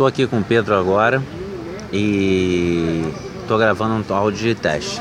Estou aqui com o Pedro agora e estou gravando um áudio de teste.